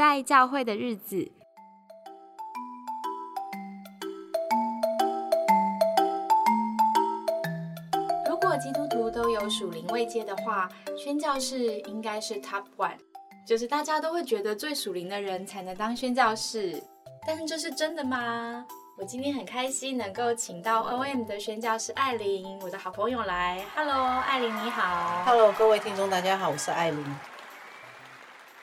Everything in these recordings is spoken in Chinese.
在教会的日子。如果基督徒都有属灵位阶的话，宣教士应该是 Top One，就是大家都会觉得最属灵的人才能当宣教士。但是这是真的吗？我今天很开心能够请到 OM 的宣教师艾琳，我的好朋友来。Hello，艾琳你好。Hello，各位听众大家好，我是艾琳。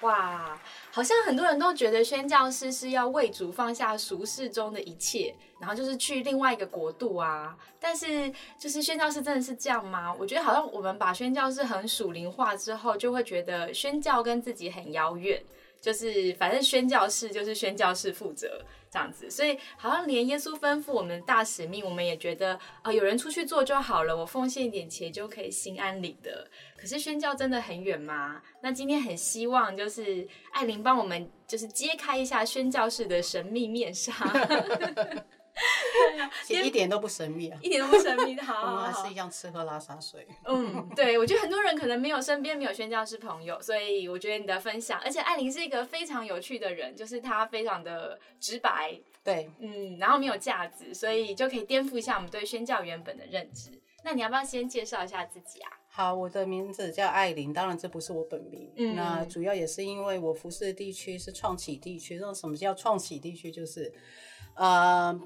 哇，好像很多人都觉得宣教师是要为主放下俗世中的一切，然后就是去另外一个国度啊。但是，就是宣教师真的是这样吗？我觉得好像我们把宣教师很属灵化之后，就会觉得宣教跟自己很遥远。就是反正宣教士就是宣教士负责这样子，所以好像连耶稣吩咐我们的大使命，我们也觉得啊，有人出去做就好了，我奉献一点钱就可以心安理得。可是宣教真的很远吗？那今天很希望就是艾琳帮我们就是揭开一下宣教士的神秘面纱。一点都不神秘啊，一点都不神秘。好，我们还是一样吃喝拉撒睡。嗯，对，我觉得很多人可能没有身边没有宣教师朋友，所以我觉得你的分享，而且艾琳是一个非常有趣的人，就是她非常的直白，对，嗯，然后没有架子，所以就可以颠覆一下我们对宣教原本的认知。那你要不要先介绍一下自己啊？好，我的名字叫艾琳，当然这不是我本名，嗯，那主要也是因为我服侍的地区是创启地区。那什么叫创启地区？就是，呃。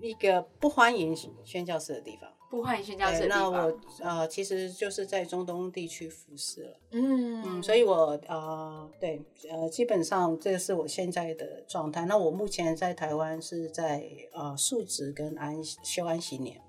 一个不欢迎宣教士的地方，不欢迎宣教士。那我呃，其实就是在中东地区服侍了。嗯嗯，所以我呃，对呃，基本上这是我现在的状态。那我目前在台湾是在呃述职跟安修安息年。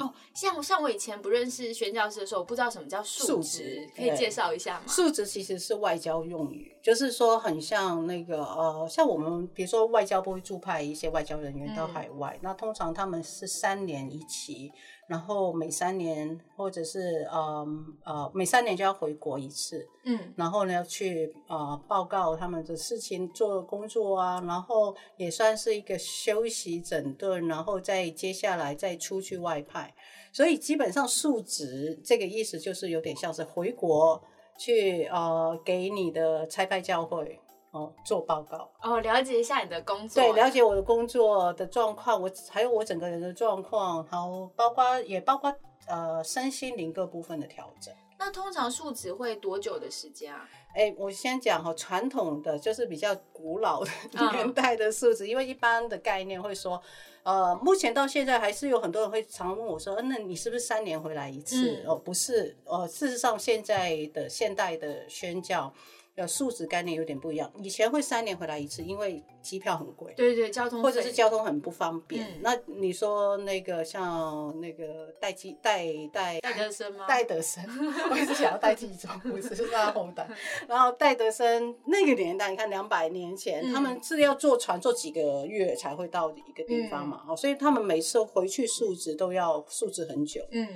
哦，像像我以前不认识宣教师的时候，我不知道什么叫述职，可以介绍一下吗？述职其实是外交用语，就是说很像那个呃，像我们比如说外交部会驻派一些外交人员到海外，那通常他们是三年一期。然后每三年，或者是呃呃，每三年就要回国一次，嗯，然后呢去呃报告他们的事情做工作啊，然后也算是一个休息整顿，然后再接下来再出去外派，所以基本上述职这个意思就是有点像是回国去呃给你的差派教会。哦，做报告哦，了解一下你的工作，对，了解我的工作的状况，我还有我整个人的状况，然后包括也包括呃身心灵各部分的调整。那通常数值会多久的时间啊？哎，我先讲哈，传统的就是比较古老的 年代的数字，因为一般的概念会说，呃，目前到现在还是有很多人会常问我说，嗯，那你是不是三年回来一次？哦，不是，呃，事实上现在的现代的宣教。呃，数值概念有点不一样。以前会三年回来一次，因为机票很贵。对对，交通或者是交通很不方便。那你说那个像那个戴基戴戴戴德森吗？戴德森，我一直想要戴季中，不是是他后代。然后戴德森那个年代，你看两百年前，他们是要坐船坐几个月才会到一个地方嘛？哦，所以他们每次回去数值都要数值很久。嗯，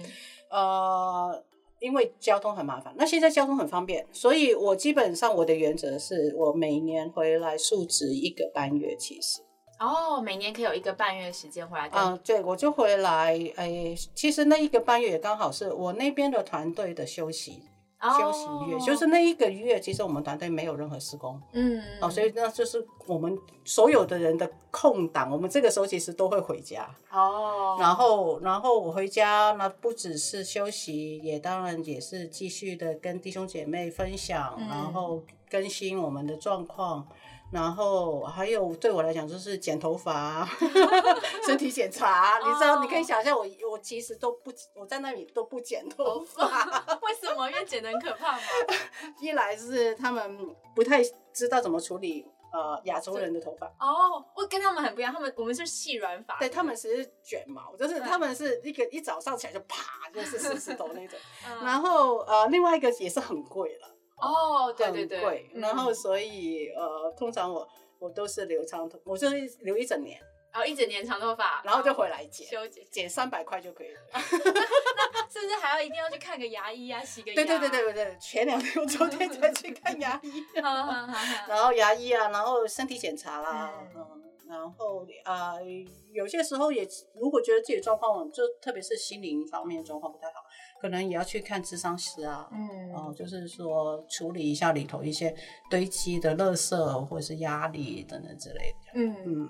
呃。因为交通很麻烦，那现在交通很方便，所以我基本上我的原则是我每年回来述职一个半月，其实哦，每年可以有一个半月时间回来。嗯，对，我就回来，哎，其实那一个半月也刚好是我那边的团队的休息。休息月就是那一个月，其实我们团队没有任何施工，嗯，哦，所以那就是我们所有的人的空档，我们这个时候其实都会回家，哦，然后然后我回家，那不只是休息，也当然也是继续的跟弟兄姐妹分享，然后更新我们的状况。然后还有对我来讲就是剪头发、身体检查，你知道，你可以想象我我其实都不我在那里都不剪头发，为什么？因为剪的很可怕吗？一来是他们不太知道怎么处理呃亚洲人的头发哦，我跟他们很不一样，他们我们是细软发，对他们是卷毛，就是他们是一个一早上起来就啪就是四十头那种，然后呃另外一个也是很贵了。哦，对对对，然后所以呃，通常我我都是留长头，我就是留一整年，然后一整年长头发，然后就回来剪，修剪剪三百块就可以了。那是不是还要一定要去看个牙医啊，洗个牙？对对对对对前两天我昨天才去看牙医，然后牙医啊，然后身体检查啦，嗯，然后啊，有些时候也如果觉得自己状况，就特别是心灵方面状况不太好，可能也要去看智商师啊，嗯，哦，就是说处理一下里头一些堆积的垃圾或者是压力等等之类的，嗯。嗯。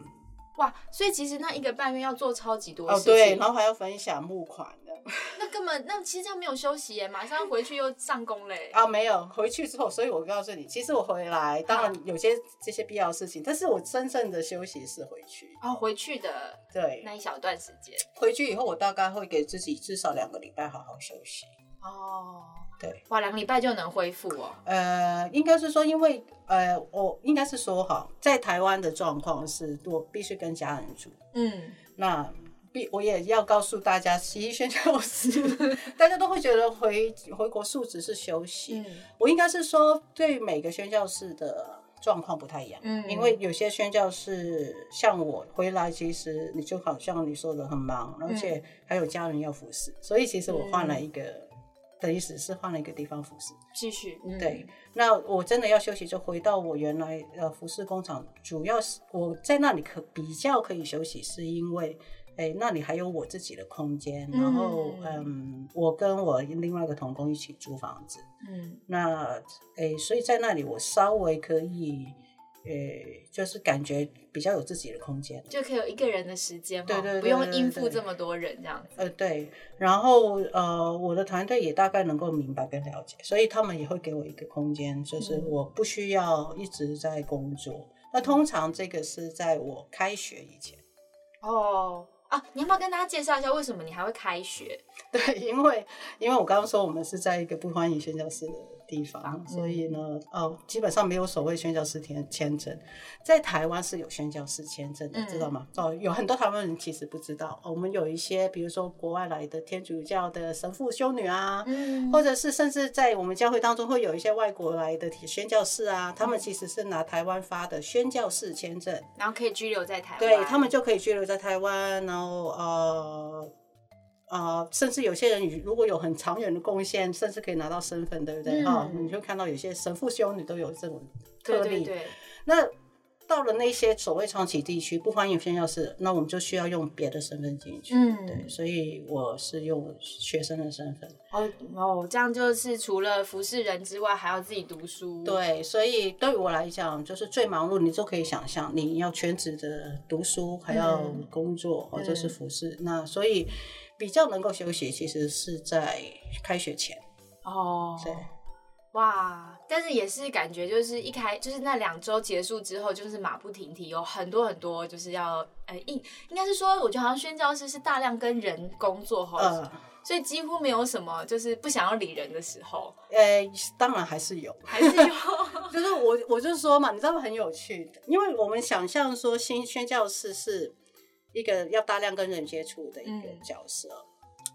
哇，所以其实那一个半月要做超级多事情，对，然后还要分享募款的，那根本那其实这样没有休息耶，马上回去又上工嘞。啊，没有回去之后，所以我告诉你，其实我回来当然有些这些必要的事情，但是我真正的休息是回去。哦，回去的对那一小段时间，回去以后我大概会给自己至少两个礼拜好好休息。哦。对，哇，两个礼拜就能恢复哦。呃，应该是说，因为呃，我应该是说哈，在台湾的状况是，我必须跟家人住。嗯，那必我也要告诉大家，洗衣宣教师，大家都会觉得回回国述职是休息。嗯，我应该是说，对每个宣教士的状况不太一样。嗯，因为有些宣教士像我回来，其实你就好像你说的很忙，而且还有家人要服侍，所以其实我换了一个。的意思是换了一个地方服侍，继续对。那我真的要休息，就回到我原来呃服饰工厂。主要是我在那里可比较可以休息，是因为哎那里还有我自己的空间。然后嗯，我跟我另外一个同工一起租房子。嗯，那哎，所以在那里我稍微可以。呃，就是感觉比较有自己的空间，就可以有一个人的时间，对对，不用应付这么多人这样子。呃，对。然后呃，我的团队也大概能够明白跟了解，所以他们也会给我一个空间，就是我不需要一直在工作。那通常这个是在我开学以前。哦。啊，你要不要跟大家介绍一下为什么你还会开学？对，因为因为我刚刚说我们是在一个不欢迎宣教师的地方，所以呢，哦，基本上没有所谓宣教师签签证。在台湾是有宣教师签证的，知道吗？哦，有很多台湾人其实不知道，我们有一些，比如说国外来的天主教的神父、修女啊，或者是甚至在我们教会当中会有一些外国来的宣教士啊，他们其实是拿台湾发的宣教士签证，然后可以居留在台湾，对他们就可以居留在台湾，然后。呃呃，甚至有些人如果有很长远的贡献，甚至可以拿到身份，对不对？啊，你就看到有些神父、修女都有这种特例。那到了那些所谓长期地区不欢迎宣教士，那我们就需要用别的身份进去。嗯，对，所以我是用学生的身份。哦哦，这样就是除了服侍人之外，还要自己读书。对，所以对我来讲，就是最忙碌，你就可以想象，你要全职的读书，还要工作，或者是服侍。那所以比较能够休息，其实是在开学前。哦，对。哇！但是也是感觉，就是一开就是那两周结束之后，就是马不停蹄，有很多很多就是要呃应应该是说，我觉得好像宣教师是大量跟人工作哈，所以几乎没有什么就是不想要理人的时候。呃，当然还是有，还是有。就是我我就说嘛，你知道很有趣，因为我们想象说新宣教师是一个要大量跟人接触的一个角色，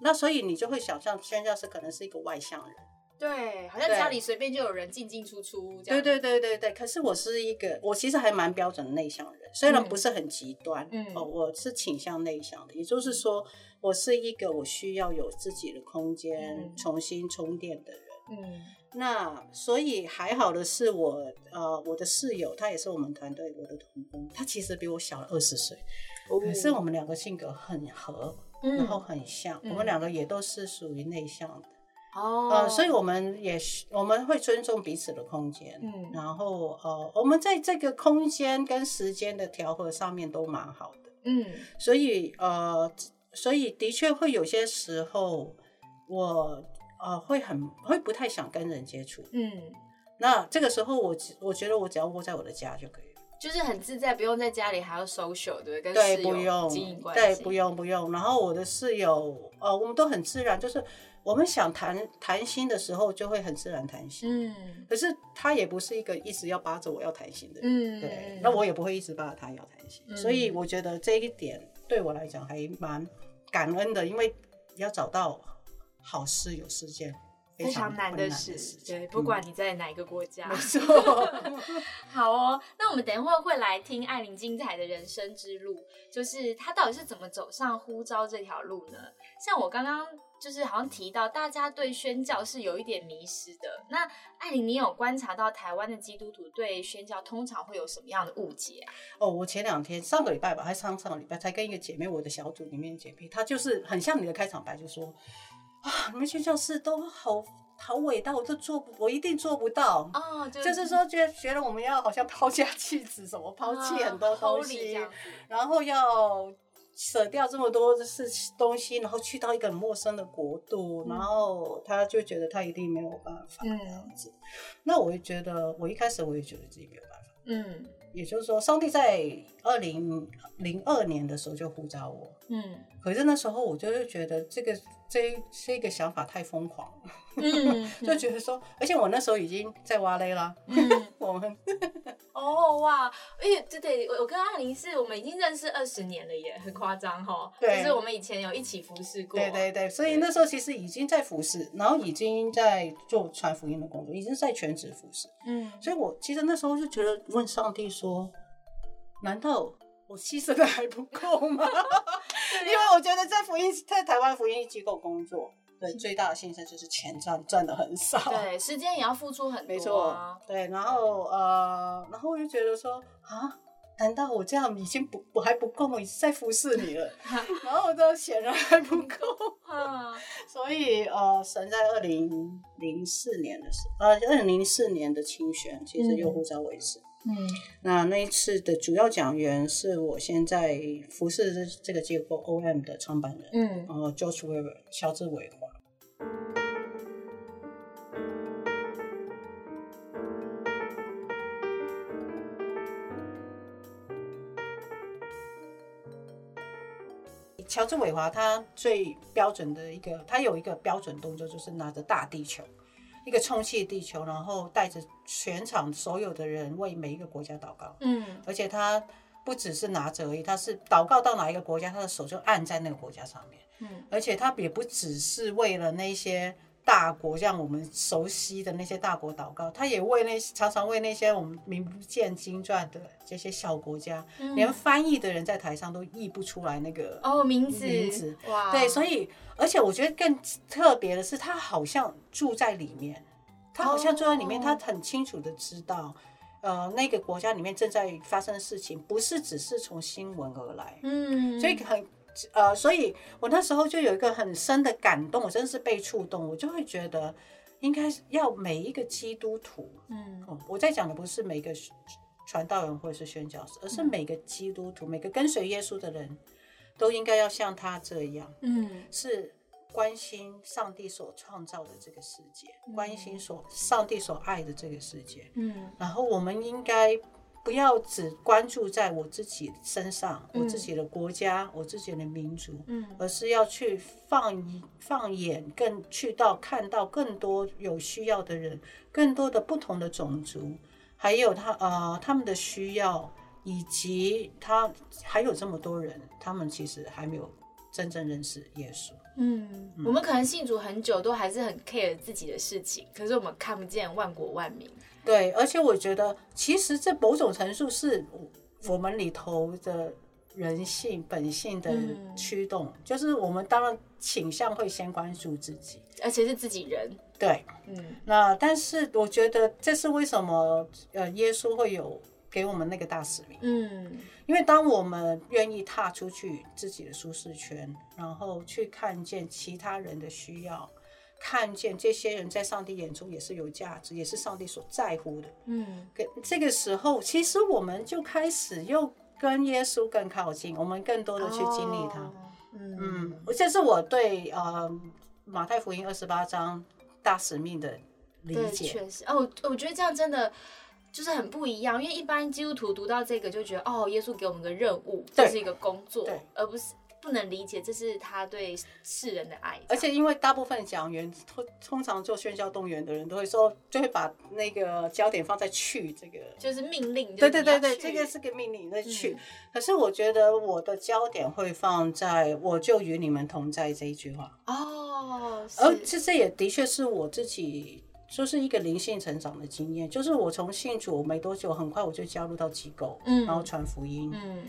那所以你就会想象宣教师可能是一个外向人。对，好像家里随便就有人进进出出这样。对对对对对，可是我是一个，我其实还蛮标准的内向人，虽然不是很极端，嗯，哦，我是倾向内向的，也就是说，我是一个我需要有自己的空间重新充电的人。嗯，那所以还好的是我，呃，我的室友他也是我们团队我的同工，他其实比我小了二十岁，可是我们两个性格很合，然后很像，我们两个也都是属于内向的。哦，所以我们也是，我们会尊重彼此的空间，嗯，然后呃，我们在这个空间跟时间的调和上面都蛮好的，嗯，所以呃，所以的确会有些时候，我呃会很会不太想跟人接触，嗯，那这个时候我我觉得我只要窝在我的家就可以了，就是很自在，不用在家里还要 social，对不对？对，不用经营关系，对，不用不用。然后我的室友，呃，我们都很自然，就是。我们想谈谈心的时候，就会很自然谈心。嗯，可是他也不是一个一直要扒着我要谈心的人。嗯，对，那我也不会一直扒着他要谈心。所以我觉得这一点对我来讲还蛮感恩的，因为要找到好室友时间非常难的事。对，不管你在哪个国家。没错。好哦，那我们等一会儿会来听艾琳精彩的人生之路，就是她到底是怎么走上呼召这条路呢？像我刚刚。就是好像提到大家对宣教是有一点迷失的。那艾琳，你有观察到台湾的基督徒对宣教通常会有什么样的误解啊？哦，我前两天上个礼拜吧，还是上上个礼拜才跟一个姐妹，我的小组里面的姐妹，她就是很像你的开场白，就说啊，你们宣教士都好好伟大，我都做不，我一定做不到。哦，就是说觉觉得我们要好像抛家弃子，什么抛弃很多东西，然后要。舍掉这么多的事东西，然后去到一个很陌生的国度，然后他就觉得他一定没有办法这样子。那我也觉得，我一开始我也觉得自己没有办法。嗯，也就是说，上帝在二零零二年的时候就呼召我。嗯，可是那时候我就是觉得这个这这个想法太疯狂了。嗯，就觉得说，而且我那时候已经在挖雷了。我们哦哇，哎，对对，我我跟阿玲是我们已经认识二十年了耶，很夸张哈。对，就是我们以前有一起服侍过。对对对，所以那时候其实已经在服侍，然后已经在做传福音的工作，已经在全职服侍。嗯，所以我其实那时候就觉得问上帝说，难道我牺牲的还不够吗？因为我觉得在福音在台湾福音机构工作。对，最大的牺牲就是钱赚赚的很少，对，时间也要付出很多，没错，对，然后呃，然后我就觉得说啊，难道我这样已经不我还不够，我在服侍你了？然后这显然还不够 啊，所以呃，神在二零零四年的时候，呃，二零零四年的清选，其实又呼召为师。嗯，那那一次的主要讲员是我现在服侍这这个机构 OM 的创办人，嗯，然后 George Weber 乔治伟华。乔治伟华他最标准的一个，他有一个标准动作，就是拿着大地球。一个充气地球，然后带着全场所有的人为每一个国家祷告。嗯，而且他不只是拿着而已，他是祷告到哪一个国家，他的手就按在那个国家上面。嗯，而且他也不只是为了那些大国，像我们熟悉的那些大国祷告，他也为那常常为那些我们名不见经传的这些小国家，连翻译的人在台上都译不出来那个哦名字。名字。哇，对，所以。而且我觉得更特别的是，他好像住在里面，他好像住在里面，他很清楚的知道，呃，那个国家里面正在发生的事情，不是只是从新闻而来，嗯，所以很，呃，所以我那时候就有一个很深的感动，我真的是被触动，我就会觉得，应该要每一个基督徒，嗯，我在讲的不是每个传道人或者是宣教士，而是每个基督徒，每个跟随耶稣的人。都应该要像他这样，嗯，是关心上帝所创造的这个世界，关心所上帝所爱的这个世界，嗯，然后我们应该不要只关注在我自己身上，我自己的国家，我自己的民族，嗯，而是要去放放眼更去到看到更多有需要的人，更多的不同的种族，还有他呃他们的需要。以及他还有这么多人，他们其实还没有真正认识耶稣。嗯，我们可能信主很久，都还是很 care 自己的事情，可是我们看不见万国万民。对，而且我觉得，其实这某种程度是我们里头的人性本性的驱动，就是我们当然倾向会先关注自己，而且是自己人。对，嗯，那但是我觉得这是为什么？呃，耶稣会有。给我们那个大使命，嗯，因为当我们愿意踏出去自己的舒适圈，然后去看见其他人的需要，看见这些人在上帝眼中也是有价值，也是上帝所在乎的，嗯，这个时候，其实我们就开始又跟耶稣更靠近，我们更多的去经历他，嗯，这是我对呃马太福音二十八章大使命的理解，确实，哦，我觉得这样真的。就是很不一样，因为一般基督徒读到这个就觉得，哦，耶稣给我们个任务，这是一个工作，而不是不能理解这是他对世人的爱。而且因为大部分讲员通通常做喧嚣动员的人都会说，就会把那个焦点放在去这个，就是命令。对对对对，这个是个命令，那去。可是我觉得我的焦点会放在“我就与你们同在”这一句话。哦。哦，而其实也的确是我自己就是一个灵性成长的经验，就是我从信主没多久，很快我就加入到机构，嗯，然后传福音，嗯。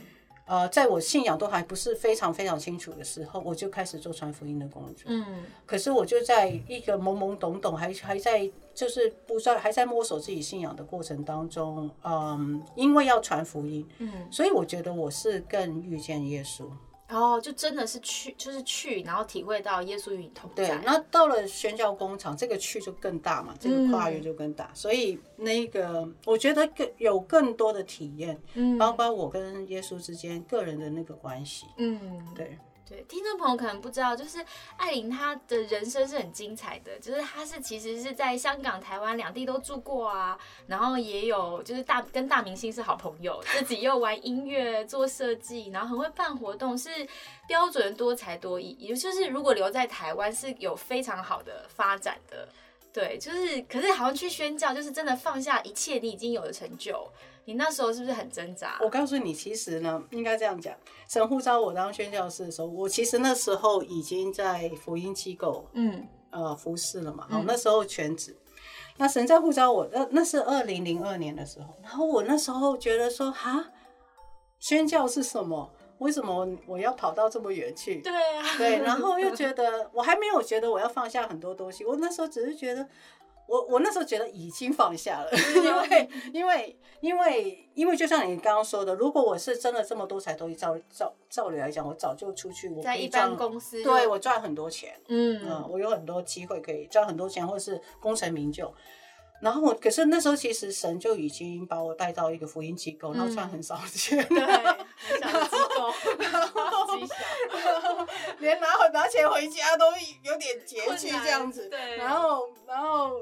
呃，在我信仰都还不是非常非常清楚的时候，我就开始做传福音的工作。嗯，可是我就在一个懵懵懂懂，还还在就是不知道还在摸索自己信仰的过程当中，嗯，因为要传福音，嗯，所以我觉得我是更遇见耶稣。然后就真的是去，就是去，然后体会到耶稣与你同在。对，那到了宣教工厂，这个去就更大嘛，这个跨越就更大。所以那个，我觉得更有更多的体验，嗯，包括我跟耶稣之间个人的那个关系，嗯，对。对，听众朋友可能不知道，就是艾琳她的人生是很精彩的，就是她是其实是在香港、台湾两地都住过啊，然后也有就是大跟大明星是好朋友，自己又玩音乐、做设计，然后很会办活动，是标准多才多艺，也就是如果留在台湾是有非常好的发展的。对，就是可是好像去宣教，就是真的放下一切你已经有的成就。你那时候是不是很挣扎？我告诉你，其实呢，应该这样讲。神呼召我当宣教师的时候，我其实那时候已经在福音机构，嗯，呃，服侍了嘛。哦，那时候全职。那神在呼召我，那那是二零零二年的时候。然后我那时候觉得说，哈，宣教是什么？为什么我要跑到这么远去？对啊，对。然后又 觉得我还没有觉得我要放下很多东西。我那时候只是觉得。我我那时候觉得已经放下了，因为因为因为因为就像你刚刚说的，如果我是真的这么多才多艺，照照照理来讲，我早就出去，我在一般公司，对我赚很多钱，嗯嗯，我有很多机会可以赚很多钱，或者是功成名就。然后我，可是那时候其实神就已经把我带到一个福音机构，然后赚很少钱，对，很小的机构，极小，连拿回拿钱回家都有点拮据这样子。对，然后，然后，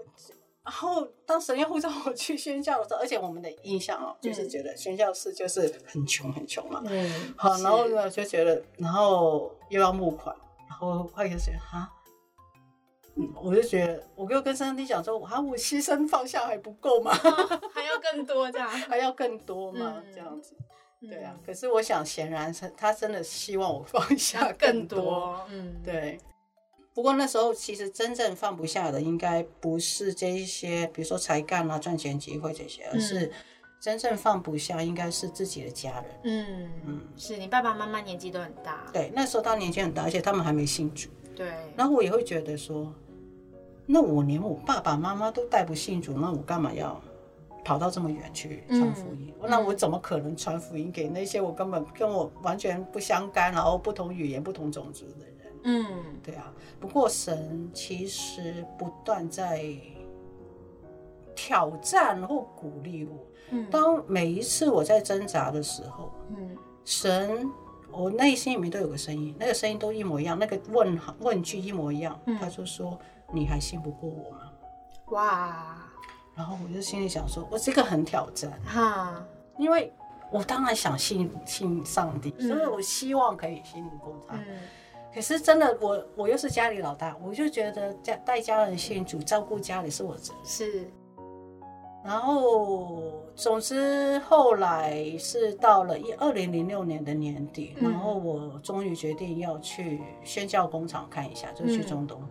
然后当神要呼召我去宣教的时候，而且我们的印象哦，就是觉得宣教士就是很穷很穷嘛。嗯。好，然后呢就觉得，然后又要募款，然后快开始哈。我就觉得，我就跟上帝讲说，啊，我牺牲放下还不够吗？还要更多这样？还要更多吗？这样子，对啊。可是我想，显然是他真的希望我放下 更多。嗯，对。不过那时候其实真正放不下的，应该不是这一些，比如说才干啊、赚钱机会这些，而是真正放不下，应该是自己的家人。嗯嗯，是你爸爸妈妈年纪都很大。对，那时候他年纪很大，而且他们还没信主。对。然后我也会觉得说。那我连我爸爸妈妈都带不信主，那我干嘛要跑到这么远去传福音？那我怎么可能传福音给那些我根本跟我完全不相干，然后不同语言、不同种族的人？嗯，对啊。不过神其实不断在挑战或鼓励我。嗯，当每一次我在挣扎的时候，嗯，神，我内心里面都有个声音，那个声音都一模一样，那个问问句一模一样，他就说。你还信不过我吗？哇！然后我就心里想说，我这个很挑战哈，因为我当然想信信上帝，所以我希望可以信过他。嗯。可是真的，我我又是家里老大，我就觉得家带家人信主、照顾家里是我责任。是。然后，总之后来是到了一二零零六年的年底，然后我终于决定要去宣教工厂看一下，就去中东。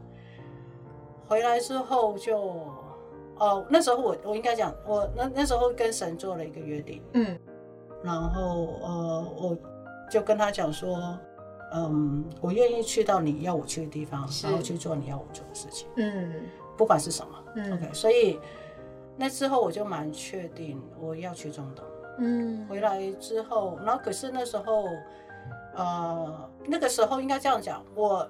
回来之后就，哦，那时候我我应该讲，我那那时候跟神做了一个约定，嗯，然后呃，我就跟他讲说，嗯，我愿意去到你要我去的地方，然后去做你要我做的事情，嗯，不管是什么，OK，所以那之后我就蛮确定我要去中东，嗯，回来之后，然后可是那时候，呃，那个时候应该这样讲，我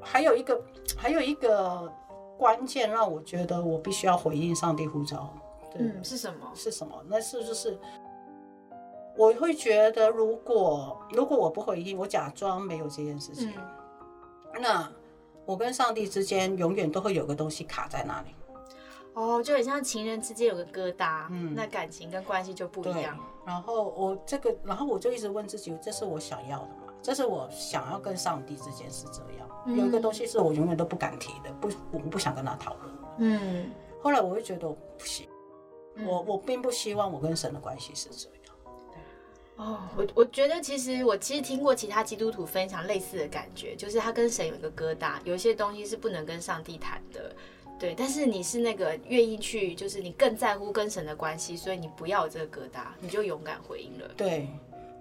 还有一个还有一个。关键让我觉得我必须要回应上帝呼召，嗯，是什么？是什么？那是不是我会觉得，如果如果我不回应，我假装没有这件事情，那我跟上帝之间永远都会有个东西卡在那里。哦，就很像情人之间有个疙瘩，嗯，那感情跟关系就不一样。然后我这个，然后我就一直问自己，这是我想要的吗？这是我想要跟上帝之间是这样。有一个东西是我永远都不敢提的，不，我们不想跟他讨论。嗯，后来我会觉得不行，我我并不希望我跟神的关系是这样。哦，我我觉得其实我其实听过其他基督徒分享类似的感觉，就是他跟神有一个疙瘩，有一些东西是不能跟上帝谈的，对。但是你是那个愿意去，就是你更在乎跟神的关系，所以你不要这个疙瘩，你就勇敢回应了。对。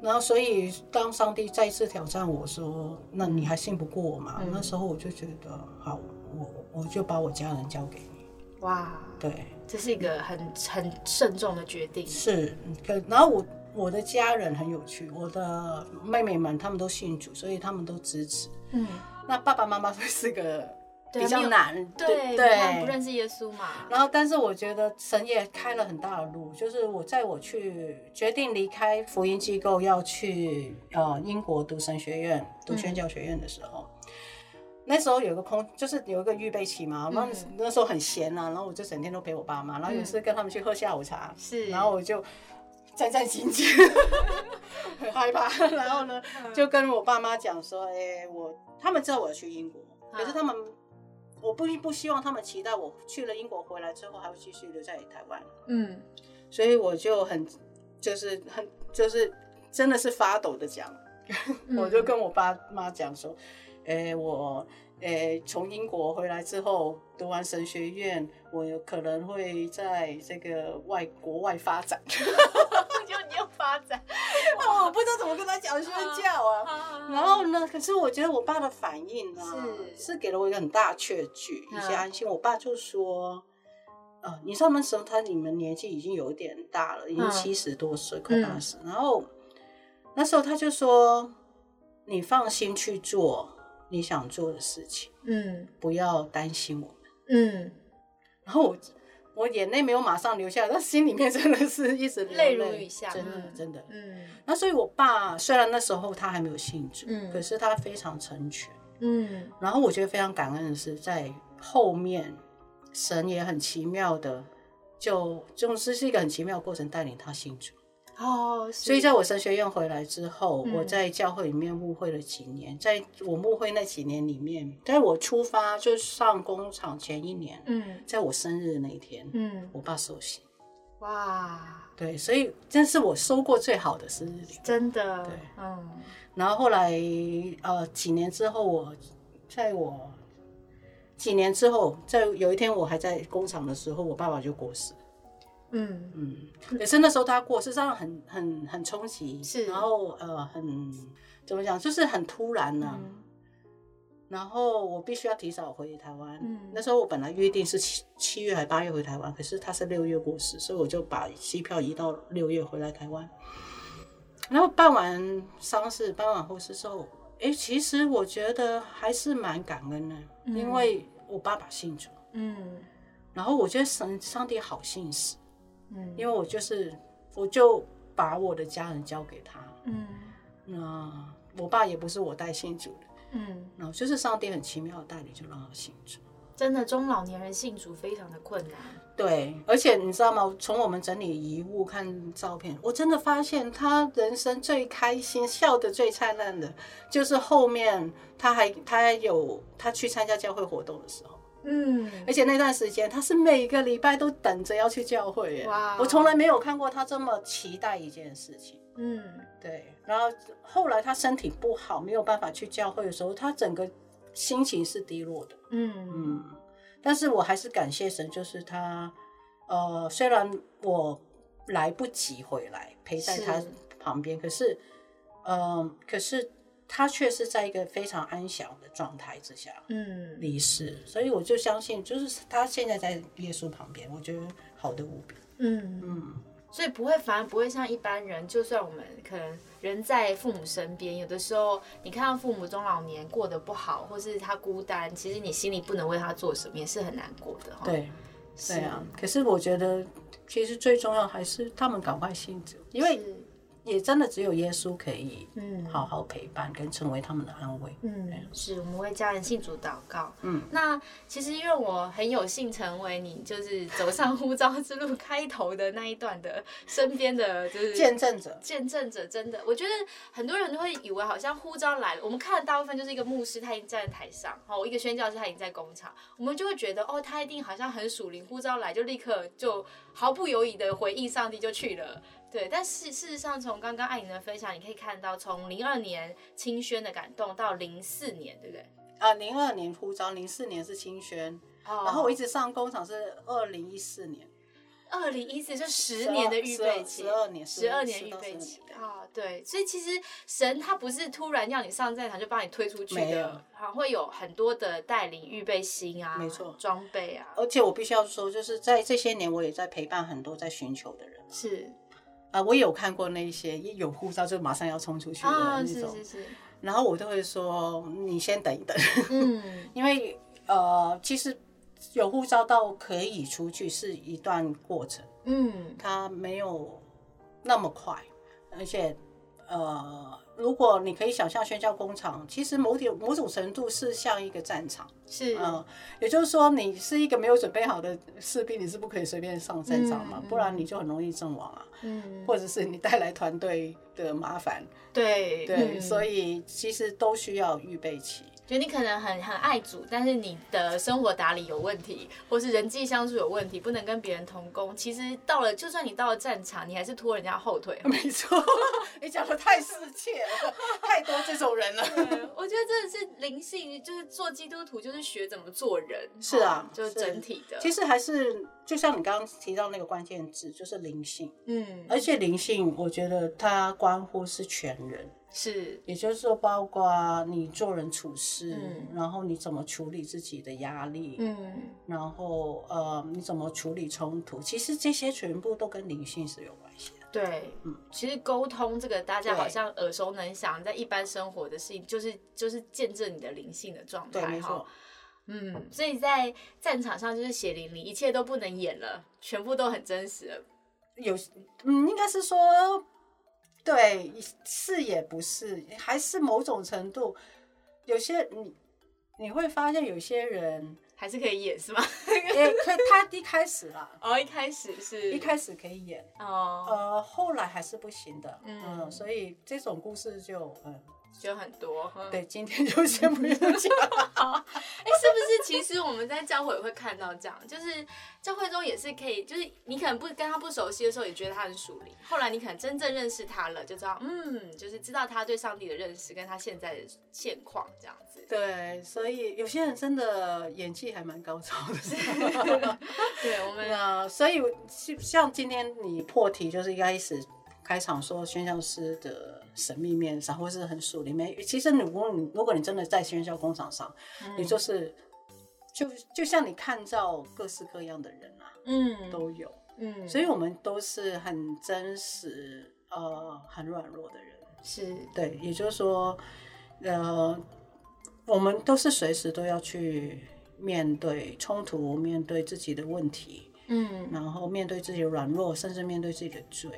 然后所以当上帝再次挑战我说：“那你还信不过我吗？”那时候我就觉得，好，我我就把我家人交给你。哇，对，这是一个很很慎重的决定。是，可然后我。我的家人很有趣，我的妹妹们他们都信主，所以他们都支持。嗯，那爸爸妈妈是个比较难，对对，不认识耶稣嘛。然后，但是我觉得神也开了很大的路，就是我在我去决定离开福音机构，要去呃英国读神学院、读宣教学院的时候，那时候有个空，就是有一个预备期嘛。那那时候很闲啊，然后我就整天都陪我爸妈，然后有时跟他们去喝下午茶，是，然后我就。战战兢兢，很害怕。然后呢，就跟我爸妈讲说：“哎，我他们知道我要去英国，可是他们我不不希望他们期待我去了英国回来之后还会继续留在台湾。”嗯，所以我就很就是很就是真的是发抖的讲，我就跟我爸妈讲说：“哎，我。”诶，从英国回来之后，读完神学院，我有可能会在这个外国外发展。就你要发展，我不知道怎么跟他讲宣教啊。然后呢，可是我觉得我爸的反应呢，是是给了我一个很大确据，一些安心。我爸就说：“呃，你上那时候他你们年纪已经有点大了，已经七十多岁，快八十。然后那时候他就说：你放心去做。”你想做的事情，嗯，不要担心我们，嗯。然后我我眼泪没有马上流下来，但心里面真的是一直泪如雨下，真的真的，嗯。那所以，我爸虽然那时候他还没有信主，嗯，可是他非常成全，嗯。然后我觉得非常感恩的是，在后面神也很奇妙的，就就是是一个很奇妙的过程，带领他信主。哦，所以在我神学院回来之后，我在教会里面误会了几年。在我误会那几年里面，在我出发就上工厂前一年，嗯，在我生日那一天，嗯，我爸受洗，哇，对，所以这是我收过最好的生日礼，真的，对，嗯。然后后来呃几年之后，我在我几年之后，在有一天我还在工厂的时候，我爸爸就过世。嗯嗯，也是那时候他过，事实上很很很冲击，是，然后呃很怎么讲，就是很突然呢。然后我必须要提早回台湾。嗯，那时候我本来约定是七七月还八月回台湾，可是他是六月过世，所以我就把机票移到六月回来台湾。然后办完丧事，办完后事之后，哎，其实我觉得还是蛮感恩的，因为我爸爸信主。嗯，然后我觉得神上帝好信使。嗯，因为我就是，我就把我的家人交给他。嗯，那我爸也不是我带信主的。嗯，然后就是上帝很奇妙的带领，就让他信主。真的，中老年人信主非常的困难。对，而且你知道吗？从我们整理遗物看照片，我真的发现他人生最开心、笑得最灿烂的，就是后面他还他还有他去参加教会活动的时候。嗯，而且那段时间他是每个礼拜都等着要去教会，哇！我从来没有看过他这么期待一件事情。嗯，对。然后后来他身体不好，没有办法去教会的时候，他整个心情是低落的。嗯嗯。但是我还是感谢神，就是他，呃，虽然我来不及回来陪在他旁边，可是，嗯，可是。他却是在一个非常安详的状态之下，嗯，离世，所以我就相信，就是他现在在耶稣旁边，我觉得好的无比，嗯。嗯，所以不会，反而不会像一般人，就算我们可能人在父母身边，有的时候你看到父母中老年过得不好，或是他孤单，其实你心里不能为他做什么，也是很难过的，对，对啊。可是我觉得，其实最重要还是他们赶快信主，因为。也真的只有耶稣可以，嗯，好好陪伴跟成为他们的安慰。嗯，是我们为家人信主祷告。嗯，那其实因为我很有幸成为你，就是走上呼召之路开头的那一段的身边的，就是见证者。见证者真的，我觉得很多人都会以为好像呼召来了，我们看的大部分就是一个牧师他已经站在台上，哦，一个宣教师他已经在工厂，我们就会觉得哦，他一定好像很属灵，呼召来就立刻就毫不犹豫的回应上帝就去了。对，但事事实上，从刚刚艾莹的分享，你可以看到，从零二年清宣的感动到零四年，对不对？啊，零二年呼召，零四年是清宣，然后我一直上工厂是二零一四年。二零一四就十年的预备期，十二年，十二年预备期啊，对，所以其实神他不是突然要你上战场就把你推出去的，好，会有很多的带领预备心啊，没错，装备啊，而且我必须要说，就是在这些年，我也在陪伴很多在寻求的人，是，啊，我有看过那一些一有护照就马上要冲出去的那种，是是是，然后我都会说，你先等一等，嗯，因为呃，其实。有护照到可以出去是一段过程，嗯，它没有那么快，而且，呃，如果你可以想象宣教工厂，其实某点某种程度是像一个战场，是，嗯，也就是说，你是一个没有准备好的士兵，你是不可以随便上战场嘛，不然你就很容易阵亡啊，嗯，或者是你带来团队的麻烦，对对，所以其实都需要预备期。就你可能很很爱主，但是你的生活打理有问题，或是人际相处有问题，不能跟别人同工。其实到了，就算你到了战场，你还是拖人家后腿。没错，你讲的太世切了，太多这种人了。我觉得真的是灵性，就是做基督徒，就是学怎么做人。是啊，就是整体的。其实还是就像你刚刚提到那个关键字，就是灵性。嗯，而且灵性，我觉得它关乎是全人。是，也就是说，包括你做人处事，然后你怎么处理自己的压力，嗯，然后呃，你怎么处理冲突，其实这些全部都跟灵性是有关系的。对，嗯，其实沟通这个大家好像耳熟能详，在一般生活的事情，就是就是见证你的灵性的状态哈。嗯，所以在战场上就是血淋淋，一切都不能演了，全部都很真实。有，嗯，应该是说。对，是也不是，还是某种程度，有些你你会发现有些人还是可以演，是吗？也可他一开始啦，哦，一开始是一开始可以演，哦，呃，后来还是不行的，嗯，所以这种故事就嗯。就很多，对，今天就先不用讲。哎，是不是？其实我们在教会也会看到这样，就是教会中也是可以，就是你可能不跟他不熟悉的时候，也觉得他很属灵。后来你可能真正认识他了，就知道，嗯，就是知道他对上帝的认识跟他现在的现况这样子。对，所以有些人真的演技还蛮高超的。对，我们啊，所以像今天你破题，就是一开始开场说宣教师的。神秘面上，或是很属里面，其实你如果你如果你真的在宣教工厂上，你就是就就像你看到各式各样的人啊，嗯，都有，嗯，所以我们都是很真实，呃，很软弱的人，是。对，也就是说，呃，我们都是随时都要去面对冲突，面对自己的问题，嗯，然后面对自己的软弱，甚至面对自己的罪。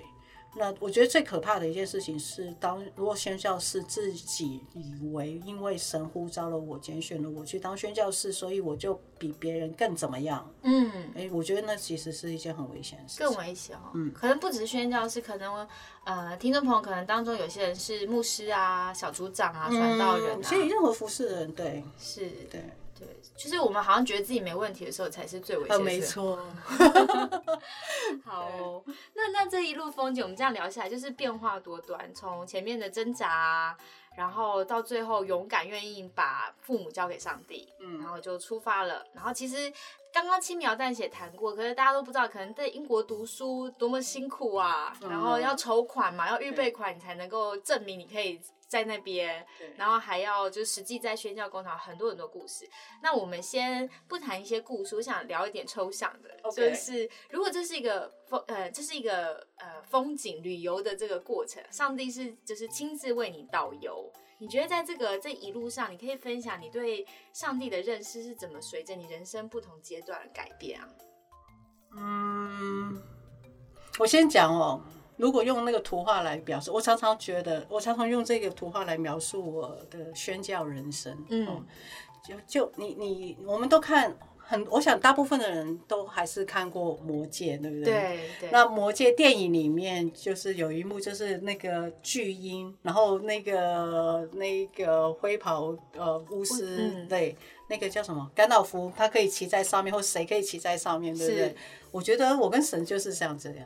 那我觉得最可怕的一件事情是，当如果宣教士自己以为因为神呼召了我，拣选了我去当宣教士，所以我就比别人更怎么样？嗯，哎，我觉得那其实是一件很危险的事。更危险哦。嗯，可能不只是宣教士，可能呃，听众朋友可能当中有些人是牧师啊、小组长啊、传道人啊，其实任何服侍的人，对，是，对。对，就是我们好像觉得自己没问题的时候，才是最危险的。没错。好，那那这一路风景，我们这样聊下来，就是变化多端。从前面的挣扎，然后到最后勇敢愿意把父母交给上帝，嗯，然后就出发了。然后其实刚刚轻描淡写谈过，可是大家都不知道，可能在英国读书多么辛苦啊，然后要筹款嘛，要预备款，你才能够证明你可以。在那边，然后还要就实际在宣教工厂很多很多故事。那我们先不谈一些故事，我想聊一点抽象的，就是如果这是一个风呃，这是一个呃风景旅游的这个过程，上帝是就是亲自为你导游。你觉得在这个这一路上，你可以分享你对上帝的认识是怎么随着你人生不同阶段改变啊？嗯，我先讲哦。如果用那个图画来表示，我常常觉得，我常常用这个图画来描述我的宣教人生。嗯，就就你你，我们都看很，我想大部分的人都还是看过《魔戒》，对不对？对对。那《魔戒》电影里面就是有一幕，就是那个巨婴，然后那个那个灰袍呃巫师，对，那个叫什么甘道夫，他可以骑在上面，或谁可以骑在上面，对不对？我觉得我跟神就是像这样。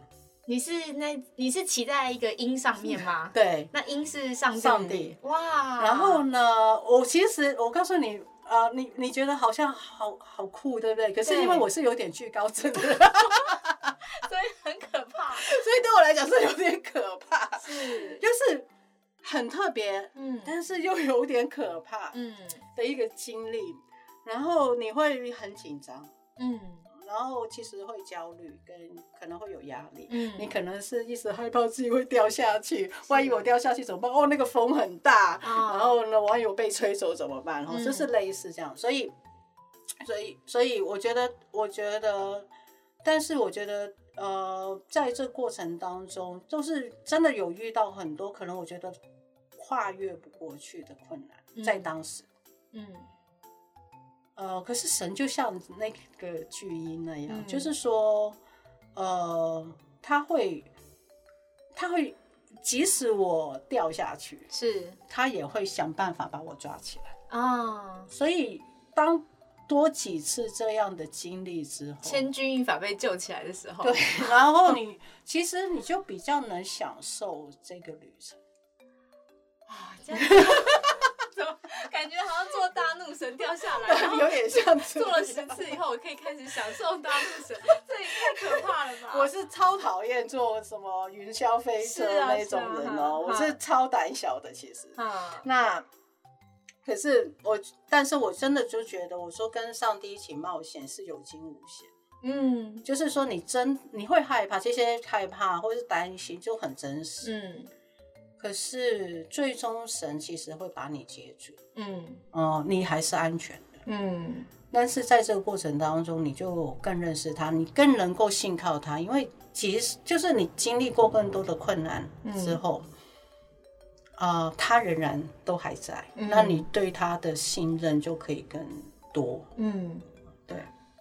你是那你是骑在一个鹰上面吗？对，那鹰是上帝。上帝哇！然后呢，我其实我告诉你，呃，你你觉得好像好好酷，对不对？可是因为我是有点惧高症的 所以很可怕。所以对我来讲是有点可怕，是就是很特别，嗯，但是又有点可怕，嗯的一个经历。然后你会很紧张，嗯。然后其实会焦虑，跟可能会有压力。嗯，你可能是一时害怕自己会掉下去，万一我掉下去怎么办？哦，那个风很大，然后呢，万一我被吹走怎么办？然后就是类似这样，所以，所以，所以我觉得，我觉得，但是我觉得，呃，在这过程当中，就是真的有遇到很多可能我觉得跨越不过去的困难，在当时，嗯。呃，可是神就像那个巨婴那样，就是说，呃，他会，他会，即使我掉下去，是，他也会想办法把我抓起来啊。所以，当多几次这样的经历之后，千钧一发被救起来的时候，对，然后你其实你就比较能享受这个旅程 啊，这样。感觉好像做大怒神掉下来，有点像做了十次以后，我可以开始享受大怒神，这也太可怕了吧！我是超讨厌坐什么云霄飞车那种人哦，我是超胆小的，其实。那可是我，但是我真的就觉得，我说跟上帝一起冒险是有惊无险。嗯，就是说你真你会害怕，这些害怕或是担心就很真实。嗯。可是最终神其实会把你接住，嗯，哦，你还是安全的，嗯。但是在这个过程当中，你就更认识他，你更能够信靠他，因为其实就是你经历过更多的困难之后，啊，他仍然都还在，那你对他的信任就可以更多，嗯，对。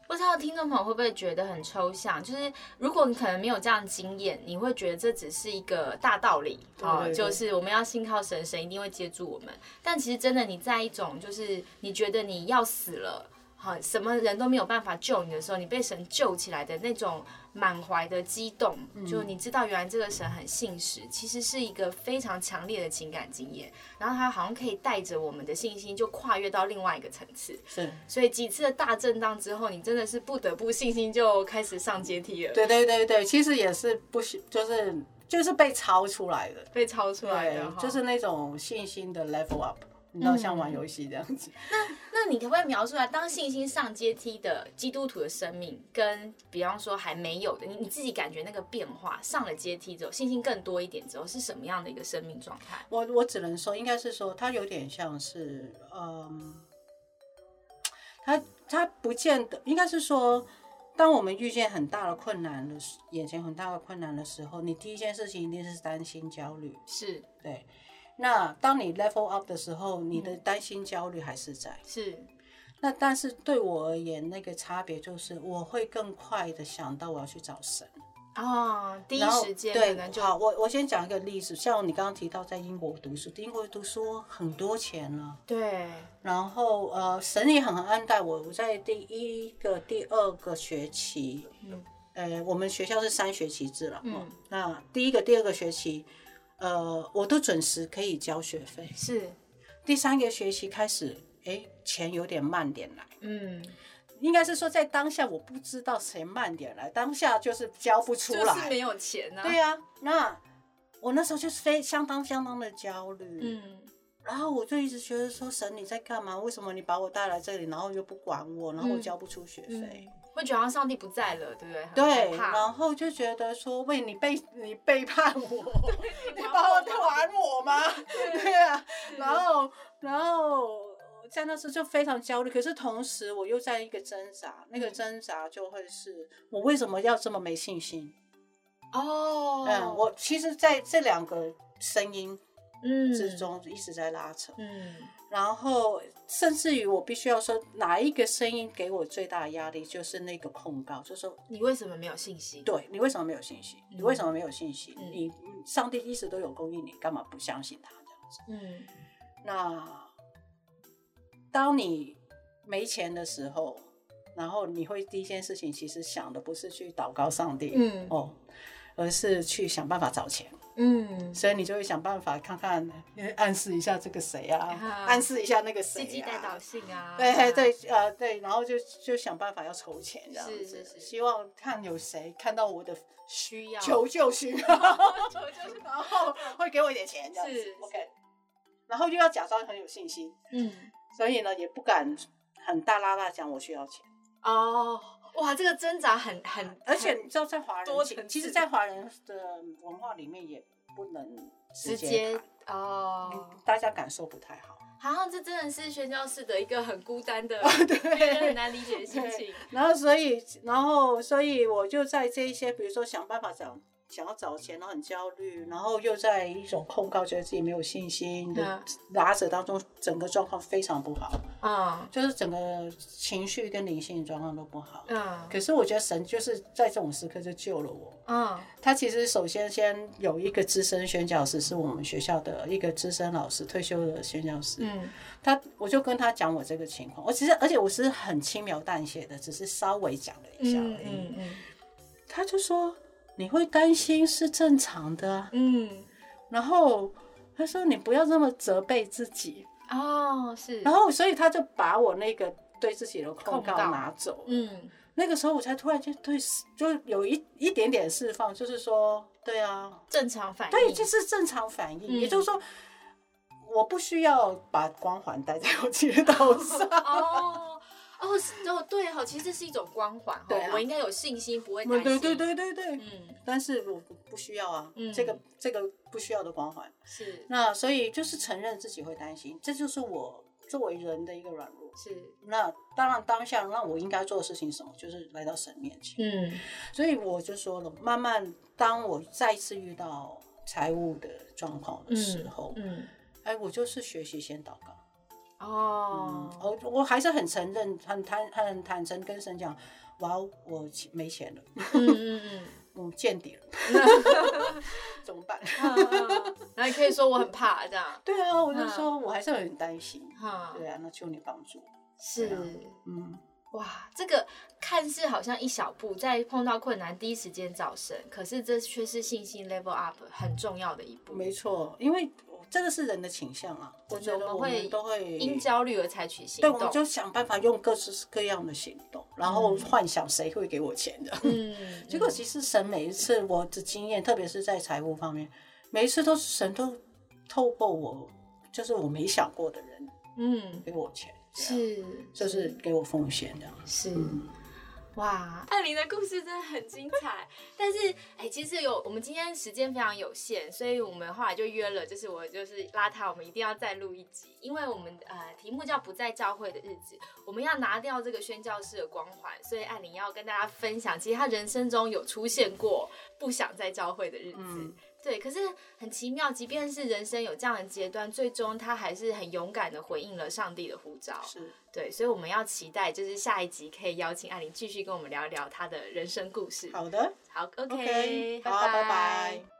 不知道听众朋友会不会觉得很抽象？就是如果你可能没有这样经验，你会觉得这只是一个大道理啊，就是我们要信靠神，神一定会接住我们。但其实真的，你在一种就是你觉得你要死了。好，什么人都没有办法救你的时候，你被神救起来的那种满怀的激动，就你知道原来这个神很信实，其实是一个非常强烈的情感经验。然后他好像可以带着我们的信心，就跨越到另外一个层次。是，所以几次的大震荡之后，你真的是不得不信心就开始上阶梯了。对对对对，其实也是不行，就是就是被超出来的，被超出来的，就是那种信心的 level up。你知道像玩游戏这样子，那那你可不可以描述来，当信心上阶梯的基督徒的生命，跟比方说还没有的，你你自己感觉那个变化，上了阶梯之后，信心更多一点之后，是什么样的一个生命状态？我我只能说，应该是说，它有点像是，嗯，它它不见得，应该是说，当我们遇见很大的困难的，眼前很大的困难的时候，你第一件事情一定是担心、焦虑，是对。那当你 level up 的时候，你的担心、焦虑还是在。是。那但是对我而言，那个差别就是，我会更快的想到我要去找神。哦，第一时间。对，好，我我先讲一个例子，像你刚刚提到在英国读书，英国读书很多钱呢。对。然后呃，神也很安待我。我在第一个、第二个学期，嗯，呃，我们学校是三学期制了。嗯。那第一个、第二个学期。呃，我都准时可以交学费。是，第三个学期开始，哎，钱有点慢点来。嗯，应该是说在当下我不知道谁慢点来，当下就是交不出来，就是没有钱啊。对呀，那我那时候就是非相当相当的焦虑。嗯，然后我就一直觉得说，神你在干嘛？为什么你把我带来这里，然后又不管我，然后我交不出学费？会觉得上帝不在了，对不对？对，然后就觉得说，喂，你背你背叛我，你把我还我吗？对 啊，然后然后在那时就非常焦虑，可是同时我又在一个挣扎，那个挣扎就会是我为什么要这么没信心？哦，嗯，我其实在这两个声音嗯之中一直在拉扯，嗯。然后，甚至于我必须要说，哪一个声音给我最大的压力，就是那个控告，就是说你为什么没有信心？对你为什么没有信心？你为什么没有信心？你上帝一直都有供应，你干嘛不相信他这样子？嗯，那当你没钱的时候，然后你会第一件事情其实想的不是去祷告上帝，嗯哦，而是去想办法找钱。嗯，所以你就会想办法看看，暗示一下这个谁啊，暗示一下那个谁啊，带导性啊，对对呃对，然后就就想办法要筹钱这样子，希望看有谁看到我的需要，求救需要，求救需要，然后会给我一点钱这样子，OK，然后又要假装很有信心，嗯，所以呢也不敢很大拉拉讲我需要钱，哦。哇，这个挣扎很很，而且你知道，在华人，其实，在华人的文化里面也不能直接哦，大家感受不太好。好像这真的是宣教士的一个很孤单的，对，很难理解的心情。然后，所以，然后，所以我就在这一些，比如说想办法讲。想要找钱，然后很焦虑，然后又在一种控告，觉得自己没有信心的拉扯当中，整个状况非常不好。嗯，就是整个情绪跟灵性状况都不好。嗯，可是我觉得神就是在这种时刻就救了我。嗯，他其实首先先有一个资深宣教师，是我们学校的一个资深老师，退休的宣教师。嗯，他我就跟他讲我这个情况，我其实而且我是很轻描淡写的，只是稍微讲了一下而已。嗯嗯，他就说。你会担心是正常的，嗯，然后他说你不要这么责备自己。哦，是，然后所以他就把我那个对自己的控告拿走，嗯，那个时候我才突然间对，就有一一点点释放，就是说，对啊，正常反应，对，就是正常反应，也就是说，我不需要把光环戴在我自己的头上。哦。哦，哦，对哈，其实是一种光环哈，我应该有信心，不会担心。对对对对对，嗯，但是我不需要啊，这个这个不需要的光环是。那所以就是承认自己会担心，这就是我作为人的一个软弱。是。那当然当下，那我应该做的事情什么？就是来到神面前。嗯。所以我就说了，慢慢当我再次遇到财务的状况的时候，嗯，哎，我就是学习先祷告。哦，我我还是很承认，很坦很坦诚跟神讲，哇，我没钱了，嗯嗯嗯，见底了，怎么办？那你可以说我很怕这样。对啊，我就说我还是很担心。哈，对啊，那求你帮助。是，嗯，哇，这个看似好像一小步，在碰到困难第一时间找神，可是这却是信心 level up 很重要的一步。没错，因为。这个是人的倾向啊，我觉得我们都会因焦虑而采取行动。对，我们就想办法用各式各样的行动，然后幻想谁会给我钱的。嗯，结果其实神每一次我的经验，特别是在财务方面，每一次都是神都透过我，就是我没想过的人，嗯，给我钱，是，就是给我奉献的，是。哇，艾琳的故事真的很精彩，但是哎，其实有我们今天时间非常有限，所以我们后来就约了，就是我就是拉他，我们一定要再录一集，因为我们呃题目叫不在教会的日子，我们要拿掉这个宣教士的光环，所以艾琳要跟大家分享，其实他人生中有出现过不想在教会的日子。对，可是很奇妙，即便是人生有这样的阶段，最终他还是很勇敢的回应了上帝的呼召。是对，所以我们要期待，就是下一集可以邀请艾琳继续跟我们聊一聊她的人生故事。好的，好，OK，拜拜。